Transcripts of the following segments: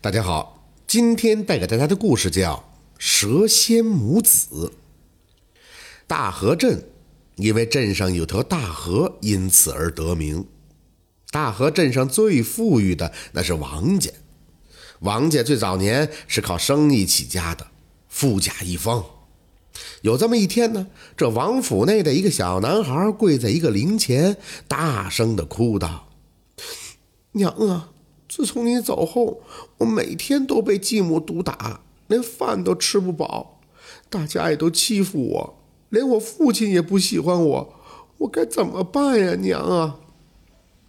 大家好，今天带给大家的故事叫《蛇仙母子》。大河镇因为镇上有条大河，因此而得名。大河镇上最富裕的那是王家，王家最早年是靠生意起家的，富甲一方。有这么一天呢，这王府内的一个小男孩跪在一个灵前，大声的哭道：“娘啊！”自从你走后，我每天都被继母毒打，连饭都吃不饱，大家也都欺负我，连我父亲也不喜欢我，我该怎么办呀，娘啊！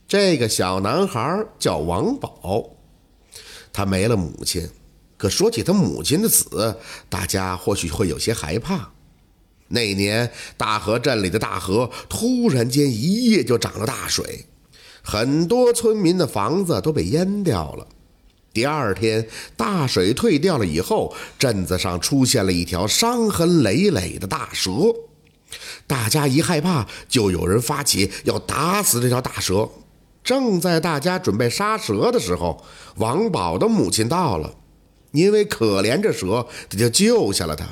这个小男孩叫王宝，他没了母亲，可说起他母亲的死，大家或许会有些害怕。那年大河镇里的大河突然间一夜就涨了大水。很多村民的房子都被淹掉了。第二天，大水退掉了以后，镇子上出现了一条伤痕累累的大蛇。大家一害怕，就有人发起要打死这条大蛇。正在大家准备杀蛇的时候，王宝的母亲到了，因为可怜这蛇，他就救下了他。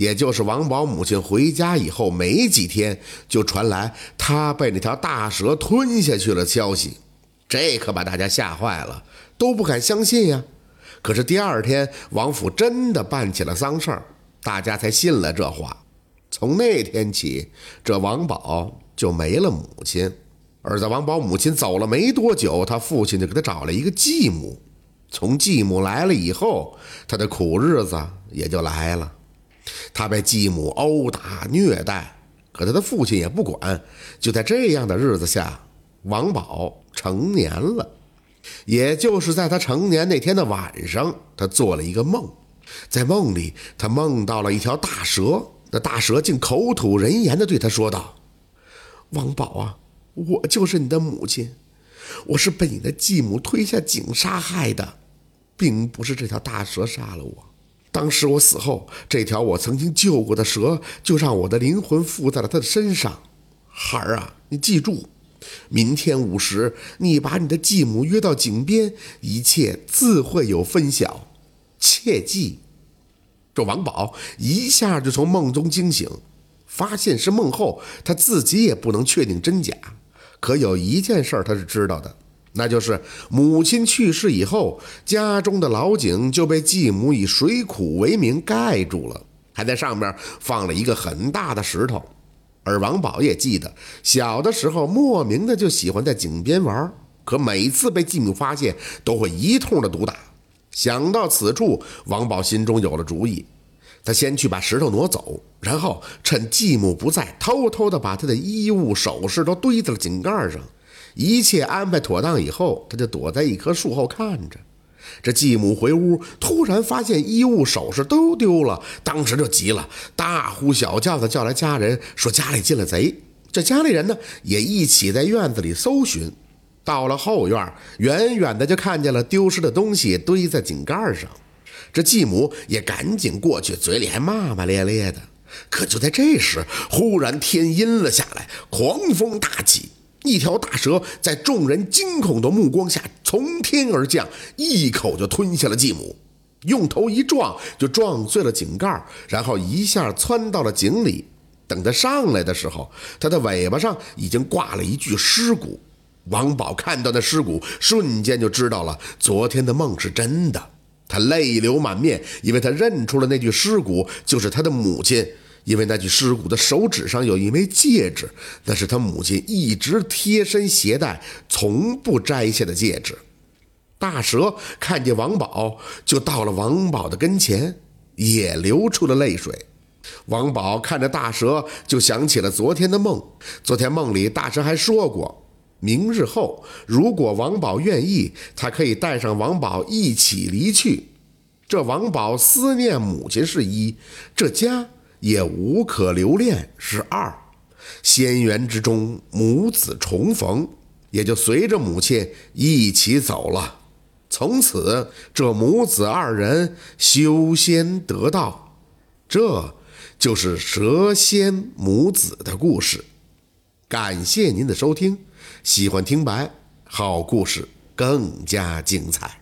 也就是王宝母亲回家以后没几天，就传来他被那条大蛇吞下去了消息，这可把大家吓坏了，都不敢相信呀。可是第二天，王府真的办起了丧事儿，大家才信了这话。从那天起，这王宝就没了母亲。而在王宝母亲走了没多久，他父亲就给他找了一个继母。从继母来了以后，他的苦日子也就来了。他被继母殴打虐待，可他的父亲也不管。就在这样的日子下，王宝成年了。也就是在他成年那天的晚上，他做了一个梦，在梦里，他梦到了一条大蛇。那大蛇竟口吐人言地对他说道：“王宝啊，我就是你的母亲，我是被你的继母推下井杀害的，并不是这条大蛇杀了我。”当时我死后，这条我曾经救过的蛇就让我的灵魂附在了他的身上。孩儿啊，你记住，明天午时，你把你的继母约到井边，一切自会有分晓。切记。这王宝一下就从梦中惊醒，发现是梦后，他自己也不能确定真假。可有一件事他是知道的。那就是母亲去世以后，家中的老井就被继母以水苦为名盖住了，还在上面放了一个很大的石头。而王宝也记得，小的时候莫名的就喜欢在井边玩，可每次被继母发现，都会一通的毒打。想到此处，王宝心中有了主意，他先去把石头挪走，然后趁继母不在，偷偷的把他的衣物首饰都堆在了井盖上。一切安排妥当以后，他就躲在一棵树后看着。这继母回屋，突然发现衣物首饰都丢了，当时就急了，大呼小叫的叫来家人，说家里进了贼。这家里人呢，也一起在院子里搜寻。到了后院，远远的就看见了丢失的东西堆在井盖上。这继母也赶紧过去，嘴里还骂骂咧咧的。可就在这时，忽然天阴了下来，狂风大起。一条大蛇在众人惊恐的目光下从天而降，一口就吞下了继母，用头一撞就撞碎了井盖，然后一下窜到了井里。等他上来的时候，他的尾巴上已经挂了一具尸骨。王宝看到那尸骨，瞬间就知道了昨天的梦是真的，他泪流满面，因为他认出了那具尸骨就是他的母亲。因为那具尸骨的手指上有一枚戒指，那是他母亲一直贴身携带、从不摘下的戒指。大蛇看见王宝，就到了王宝的跟前，也流出了泪水。王宝看着大蛇，就想起了昨天的梦。昨天梦里，大蛇还说过，明日后如果王宝愿意，他可以带上王宝一起离去。这王宝思念母亲是一，这家。也无可留恋是二，仙缘之中母子重逢，也就随着母亲一起走了。从此，这母子二人修仙得道，这就是蛇仙母子的故事。感谢您的收听，喜欢听白，好故事更加精彩。